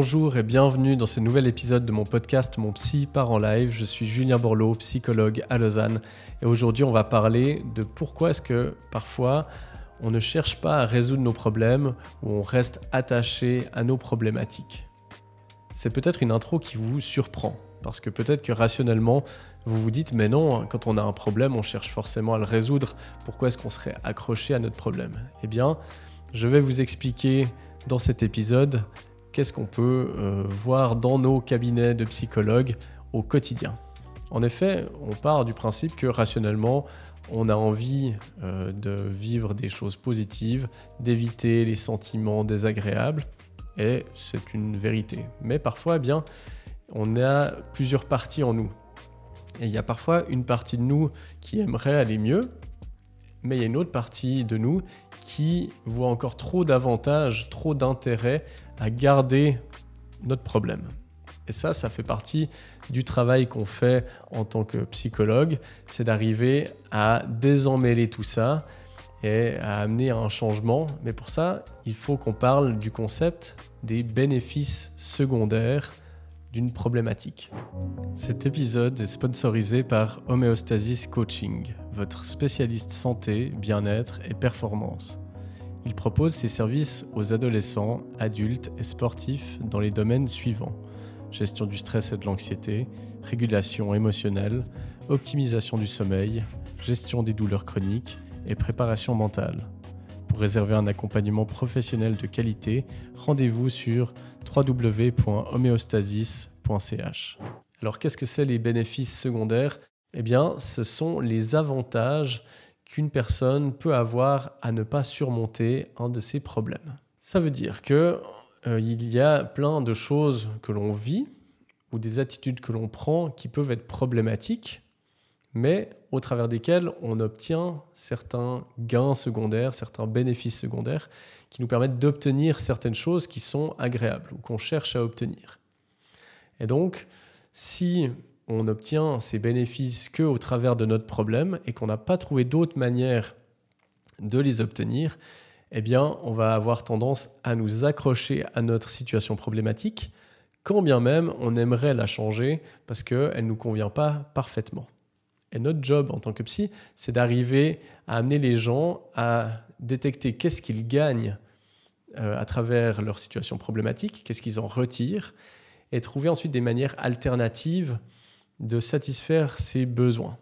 Bonjour et bienvenue dans ce nouvel épisode de mon podcast Mon Psy part en live. Je suis Julien Borloo, psychologue à Lausanne et aujourd'hui on va parler de pourquoi est-ce que parfois on ne cherche pas à résoudre nos problèmes ou on reste attaché à nos problématiques. C'est peut-être une intro qui vous surprend parce que peut-être que rationnellement vous vous dites mais non, quand on a un problème on cherche forcément à le résoudre. Pourquoi est-ce qu'on serait accroché à notre problème? Eh bien, je vais vous expliquer dans cet épisode qu'est-ce qu'on peut euh, voir dans nos cabinets de psychologues au quotidien. En effet, on part du principe que rationnellement, on a envie euh, de vivre des choses positives, d'éviter les sentiments désagréables, et c'est une vérité. Mais parfois, eh bien, on a plusieurs parties en nous. Et il y a parfois une partie de nous qui aimerait aller mieux, mais il y a une autre partie de nous qui voit encore trop d'avantages, trop d'intérêt à garder notre problème. Et ça, ça fait partie du travail qu'on fait en tant que psychologue, c'est d'arriver à désemmêler tout ça et à amener un changement. Mais pour ça, il faut qu'on parle du concept des bénéfices secondaires d'une problématique. Cet épisode est sponsorisé par Homeostasis Coaching, votre spécialiste santé, bien-être et performance. Il propose ses services aux adolescents, adultes et sportifs dans les domaines suivants gestion du stress et de l'anxiété, régulation émotionnelle, optimisation du sommeil, gestion des douleurs chroniques et préparation mentale. Réserver un accompagnement professionnel de qualité, rendez-vous sur www.homeostasis.ch. Alors qu'est-ce que c'est les bénéfices secondaires? Eh bien, ce sont les avantages qu'une personne peut avoir à ne pas surmonter un de ses problèmes. Ça veut dire que euh, il y a plein de choses que l'on vit ou des attitudes que l'on prend qui peuvent être problématiques, mais au travers desquelles on obtient certains gains secondaires, certains bénéfices secondaires qui nous permettent d'obtenir certaines choses qui sont agréables ou qu'on cherche à obtenir. Et donc, si on obtient ces bénéfices que au travers de notre problème et qu'on n'a pas trouvé d'autre manière de les obtenir, eh bien, on va avoir tendance à nous accrocher à notre situation problématique, quand bien même on aimerait la changer parce qu'elle ne nous convient pas parfaitement. Et notre job en tant que psy, c'est d'arriver à amener les gens à détecter qu'est-ce qu'ils gagnent euh, à travers leur situation problématique, qu'est-ce qu'ils en retirent, et trouver ensuite des manières alternatives de satisfaire ces besoins.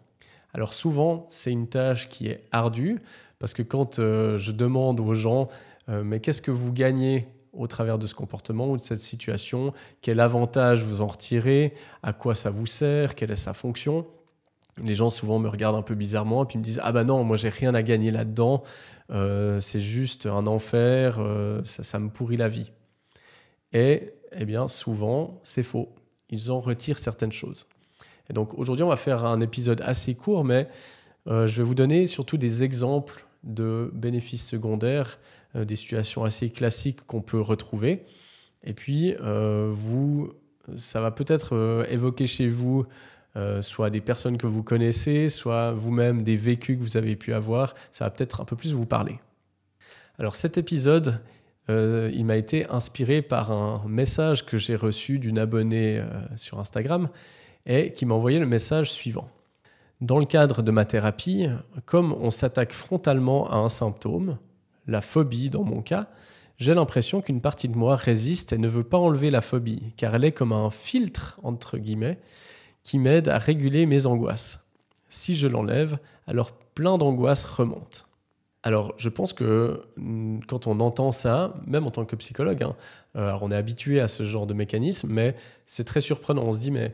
Alors souvent, c'est une tâche qui est ardue, parce que quand euh, je demande aux gens, euh, mais qu'est-ce que vous gagnez au travers de ce comportement ou de cette situation? Quel avantage vous en retirez? À quoi ça vous sert? Quelle est sa fonction? Les gens souvent me regardent un peu bizarrement et puis me disent ah bah non moi j'ai rien à gagner là-dedans. Euh, c'est juste un enfer ça, ça, me pourrit la vie. Et eh bien souvent c'est faux. Ils en retirent certaines choses. Et donc aujourd'hui on va faire un épisode assez court mais je vais vous donner surtout des exemples de bénéfices secondaires, euh, des situations assez classiques qu'on peut retrouver. Et puis, euh, vous, ça va peut-être euh, évoquer chez vous soit des personnes que vous connaissez, soit vous-même des vécus que vous avez pu avoir. Ça va peut-être un peu plus vous parler. Alors cet épisode, il m'a été inspiré par un message que j'ai reçu d'une abonnée sur Instagram et qui m'a envoyé le message suivant. Dans le cadre de ma thérapie, comme on s'attaque frontalement à un symptôme, la phobie dans mon cas, j'ai l'impression qu'une partie de moi résiste et ne veut pas enlever la phobie, car elle est comme un filtre, entre guillemets, qui m'aide à réguler mes angoisses. Si je l'enlève, alors plein d'angoisses remontent. Alors, je pense que mm, quand on entend ça, même en tant que psychologue, hein, euh, alors on est habitué à ce genre de mécanisme, mais c'est très surprenant. On se dit, mais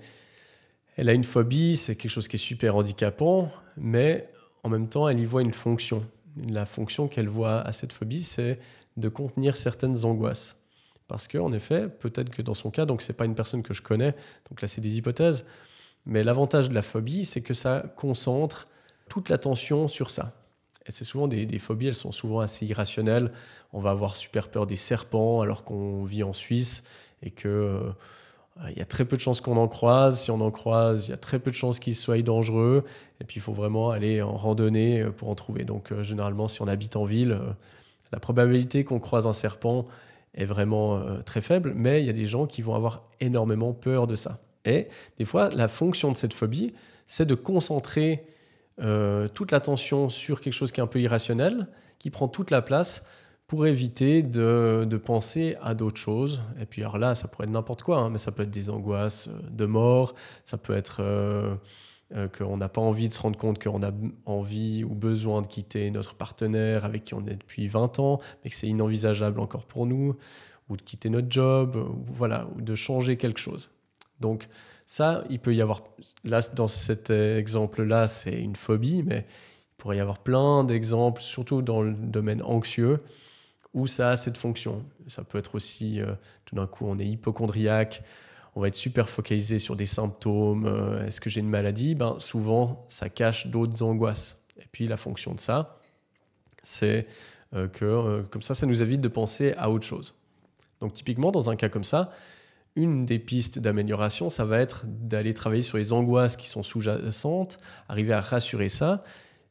elle a une phobie, c'est quelque chose qui est super handicapant, mais en même temps, elle y voit une fonction. La fonction qu'elle voit à cette phobie, c'est de contenir certaines angoisses. Parce qu'en effet, peut-être que dans son cas, donc c'est pas une personne que je connais, donc là c'est des hypothèses, mais l'avantage de la phobie, c'est que ça concentre toute l'attention sur ça. Et c'est souvent des, phobies, elles sont souvent assez irrationnelles. On va avoir super peur des serpents alors qu'on vit en Suisse et que euh, il y a très peu de chances qu'on en croise. Si on en croise, il y a très peu de chances qu'il soit dangereux. Et puis, il faut vraiment aller en randonnée euh, pour en trouver. Donc, euh, généralement, si on habite en ville, la probabilité qu'on croise un serpent est vraiment très faible, mais il y a des gens qui vont avoir énormément peur de ça. Et des fois, la fonction de cette phobie, c'est de concentrer toute l'attention sur quelque chose qui est un peu irrationnel, qui prend toute la place pour éviter de, penser à d'autres choses. Et puis alors là, ça pourrait être n'importe quoi, hein, mais ça peut être des angoisses de mort, ça peut être euh, qu'on n'a pas envie de se rendre compte qu'on a envie ou besoin de quitter notre partenaire avec qui on est depuis 20 ans, mais que c'est inenvisageable encore pour nous, ou de quitter notre job, voilà, ou de changer quelque chose. Donc ça, il peut y avoir, là, dans cet exemple-là, c'est une phobie, mais il pourrait y avoir plein d'exemples, surtout dans le domaine anxieux, où ça a cette fonction. Ça peut être aussi, euh, tout d'un coup, on est hypochondriaque, on va être super focalisé sur des symptômes. Euh, est-ce que j'ai une maladie? Ben, Souvent, ça cache d'autres angoisses. Et puis, la fonction de ça, c'est euh, que comme ça, ça nous évite de penser à autre chose. Donc, typiquement, dans un cas comme ça, une des pistes d'amélioration, ça va être d'aller travailler sur les angoisses qui sont sous-jacentes, arriver à rassurer ça.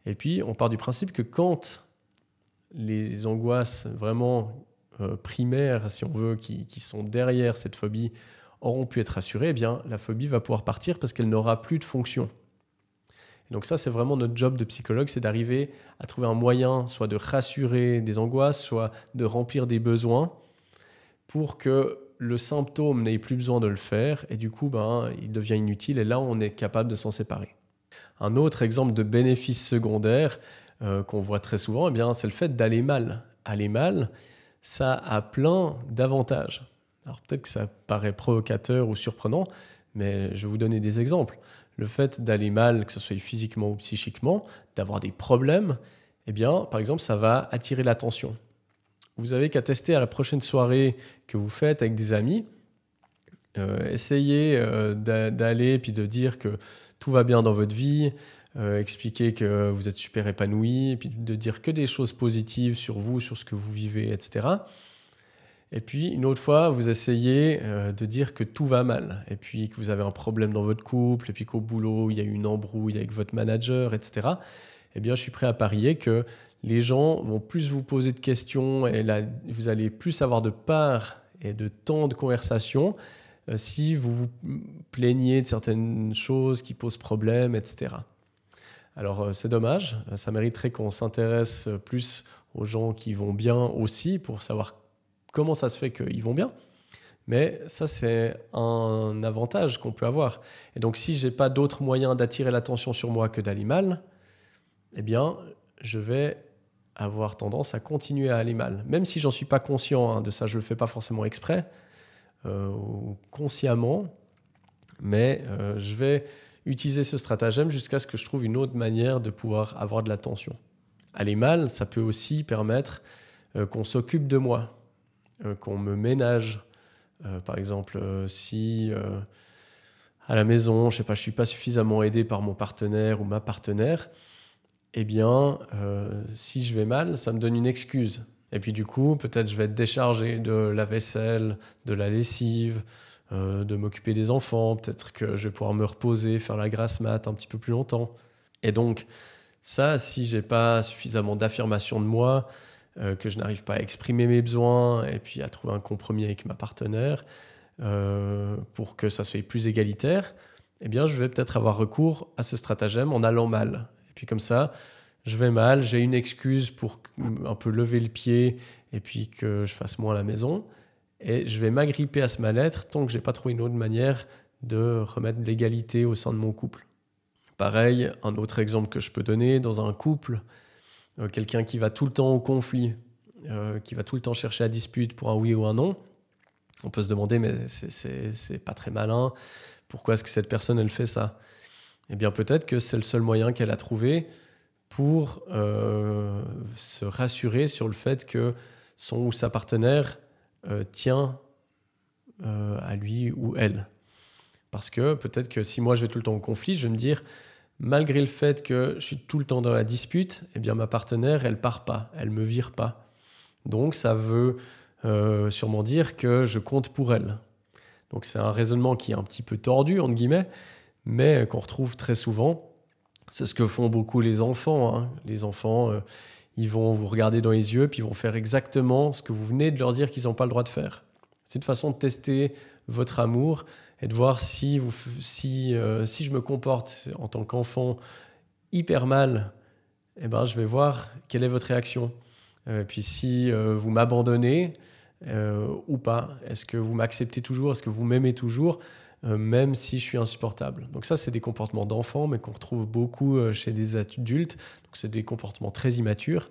Et puis, on part du principe que quand les angoisses vraiment primaires, si on veut, qui, qui, sont derrière cette phobie, auront pu être rassurés, eh bien, la phobie va pouvoir partir parce qu'elle n'aura plus de fonction. donc ça, c'est vraiment notre job de psychologue, c'est d'arriver à trouver un moyen, soit de rassurer des angoisses, soit de remplir des besoins, pour que le symptôme n'ait plus besoin de le faire, et du coup, ben, il devient inutile, et là, on est capable de s'en séparer. Un autre exemple de bénéfice secondaire euh, qu'on voit très souvent, eh bien, c'est le fait d'aller mal. Aller mal, ça a plein d'avantages. Alors peut-être que ça paraît provocateur ou surprenant, mais je vais vous donner des exemples. Le fait d'aller mal, que ce soit physiquement ou psychiquement, d'avoir des problèmes, eh bien, par exemple, ça va attirer l'attention. Vous avez qu'à tester à la prochaine soirée que vous faites avec des amis, euh, essayez euh, d'aller puis de dire que tout va bien dans votre vie, euh, expliquer que vous êtes super épanoui, puis de dire que des choses positives sur vous, sur ce que vous vivez, etc. Et puis une autre fois, vous essayez euh, de dire que tout va mal, et puis que vous avez un problème dans votre couple, et puis qu'au boulot, il y a une embrouille avec votre manager, etc. Eh bien, je suis prêt à parier que les gens vont plus vous poser de questions, et vous allez plus avoir de part et de temps de conversation euh, si vous vous plaignez de certaines choses qui posent problème, etc. Alors euh, c'est dommage, ça mériterait qu'on s'intéresse plus aux gens qui vont bien aussi pour savoir comment ça se fait qu'ils vont bien. Mais ça, c'est un avantage qu'on peut avoir. Et donc, si j'ai pas d'autre moyen d'attirer l'attention sur moi que d'aller mal, eh bien, je vais avoir tendance à continuer à aller mal. Même si j'en suis pas conscient hein, de ça, je le fais pas forcément exprès euh, ou consciemment, mais euh, je vais utiliser ce stratagème jusqu'à ce que je trouve une autre manière de pouvoir avoir de l'attention. Aller mal, ça peut aussi permettre euh, qu'on s'occupe de moi. Qu'on me ménage. Par exemple, si à la maison, je sais pas, je suis pas suffisamment aidé par mon partenaire ou ma partenaire, eh bien, si je vais mal, ça me donne une excuse. Et puis du coup, peut-être je vais être déchargé de la vaisselle, de la lessive, de m'occuper des enfants. Peut-être que je vais pouvoir me reposer, faire la grasse mat un petit peu plus longtemps. Et donc, ça, si j'ai pas suffisamment d'affirmation de moi, euh, que je n'arrive pas à exprimer mes besoins et puis à trouver un compromis avec ma partenaire euh, pour que ça soit plus égalitaire, eh bien, je vais peut-être avoir recours à ce stratagème en allant mal. Puis comme ça, je vais mal, j'ai une excuse pour un peu lever le pied et puis que je fasse moins à la maison. Et je vais m'agripper à ce mal-être tant que j'ai pas trouvé une autre manière de remettre l'égalité au sein de mon couple. Pareil, un autre exemple que je peux donner, dans un couple, euh, quelqu'un qui va tout le temps au conflit, euh, qui va tout le temps chercher la dispute pour un oui ou un non, on peut se demander, mais c'est pas très malin, pourquoi est-ce que cette personne, elle fait ça? Eh bien, peut-être que c'est le seul moyen qu'elle a trouvé pour euh, se rassurer sur le fait que son ou sa partenaire tient à lui ou elle. Parce que peut-être que si moi je vais tout le temps au conflit, je vais me dire, malgré le fait que je suis tout le temps dans la dispute, eh bien ma partenaire, elle part pas, elle me vire pas. Donc ça veut euh, sûrement dire que je compte pour elle. Donc c'est un raisonnement qui est un petit peu tordu, entre guillemets, mais qu'on retrouve très souvent. C'est ce que font beaucoup les enfants. Hein. Les enfants, euh, Ils vont vous regarder dans les yeux, puis ils vont faire exactement ce que vous venez de leur dire qu'ils n'ont pas le droit de faire. C'est une façon de tester votre amour et de voir si, si, euh, si je me comporte en tant qu'enfant hyper mal, eh ben, je vais voir quelle est votre réaction. Euh, puis si vous m'abandonnez ou pas, est-ce que vous m'acceptez toujours, est-ce que vous m'aimez toujours, même si je suis insupportable. Donc ça, c'est des comportements d'enfants, mais qu'on retrouve beaucoup chez des adultes. Donc c'est des comportements très immatures.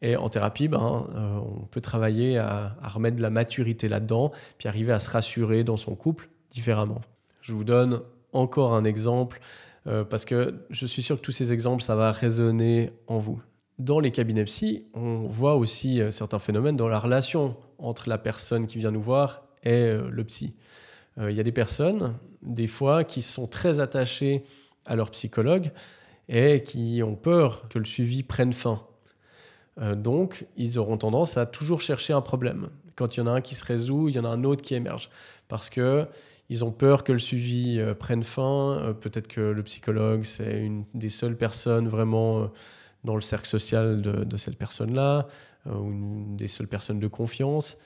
Et en thérapie, ben, euh, on peut travailler à, remettre de la maturité là-dedans, puis arriver à se rassurer dans son couple différemment. Je vous donne encore un exemple, euh, parce que je suis sûr que tous ces exemples, ça va résonner en vous. Dans les cabinets psy, on voit aussi euh, certains phénomènes dans la relation entre la personne qui vient nous voir et le psy. Il y a des personnes, des fois, qui sont très attachées à leur psychologue et qui ont peur que le suivi prenne fin. Euh, donc, ils auront tendance à toujours chercher un problème. Quand il y en a un qui se résout, il y en a un autre qui émerge. Parce que ils ont peur que le suivi euh, prenne fin. Euh, peut-être que le psychologue, c'est une des seules personnes vraiment dans le cercle social de, cette personne-là, ou une des seules personnes de confiance.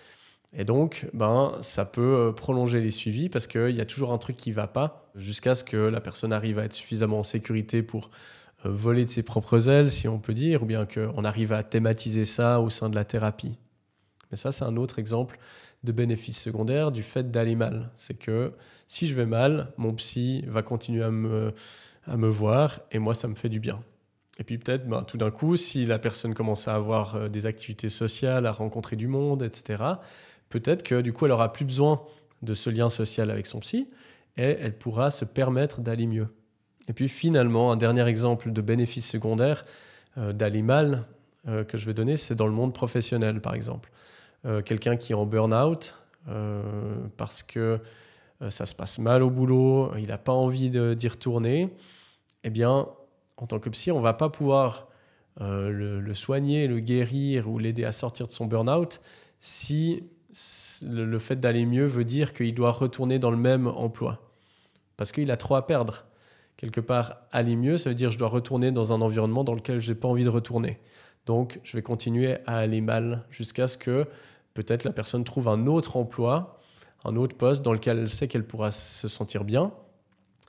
Et donc, ben, ça peut prolonger les suivis parce qu'il y a toujours un truc qui ne va pas jusqu'à ce que la personne arrive à être suffisamment en sécurité pour euh, voler de ses propres ailes, si on peut dire, ou bien qu'on arrive à thématiser ça au sein de la thérapie. Mais ça, c'est un autre exemple de bénéfice secondaire du fait d'aller mal. C'est que si je vais mal, mon psy va continuer à me, à me voir et moi, ça me fait du bien. Et puis peut-être, ben, tout d'un coup, si la personne commence à avoir euh, des activités sociales, à rencontrer du monde, etc., peut-être que du coup, elle aura plus besoin de ce lien social avec son psy et elle pourra se permettre d'aller mieux. Et puis finalement, un dernier exemple de bénéfice secondaire euh, d'aller mal euh, que je vais donner, c'est dans le monde professionnel, par exemple. Euh, quelqu'un qui est en burn-out parce que ça se passe mal au boulot, il n'a pas envie d'y retourner, eh bien, en tant que psy, on ne va pas pouvoir le, le, soigner, le guérir ou l'aider à sortir de son burn-out si le fait d'aller mieux veut dire qu'il doit retourner dans le même emploi. Parce qu'il a trop à perdre quelque part aller mieux, ça veut dire que je dois retourner dans un environnement dans lequel je n'ai pas envie de retourner. Donc je vais continuer à aller mal jusqu'à ce que peut-être la personne trouve un autre emploi, un autre poste dans lequel elle sait qu'elle pourra se sentir bien.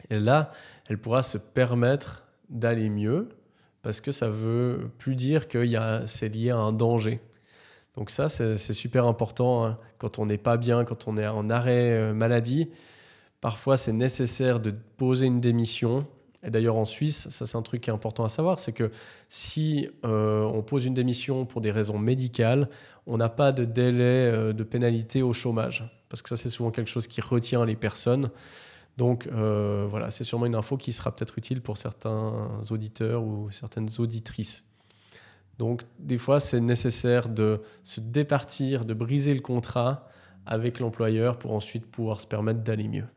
Et là, elle pourra se permettre d'aller mieux parce que ça veut plus dire que c'est lié à un danger. Donc ça, c'est super important hein. quand on n'est pas bien, quand on est en arrêt euh, maladie Parfois, c'est nécessaire de poser une démission. Et d'ailleurs, en Suisse, ça c'est un truc qui est important à savoir, c'est que si euh, on pose une démission pour des raisons médicales, on n'a pas de délai euh, de pénalité au chômage, parce que ça c'est souvent quelque chose qui retient les personnes. Donc voilà, c'est sûrement une info qui sera peut-être utile pour certains auditeurs ou certaines auditrices. Donc des fois, c'est nécessaire de se départir, de briser le contrat avec l'employeur pour ensuite pouvoir se permettre d'aller mieux.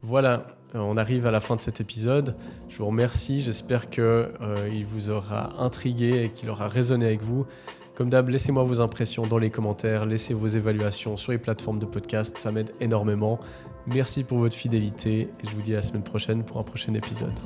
Voilà, euh, on arrive à la fin de cet épisode. Je vous remercie, j'espère qu'il euh, vous aura intrigué et qu'il aura résonné avec vous. Comme d'hab, laissez-moi vos impressions dans les commentaires, laissez vos évaluations sur les plateformes de podcast, ça m'aide énormément. Merci pour votre fidélité et je vous dis à la semaine prochaine pour un prochain épisode.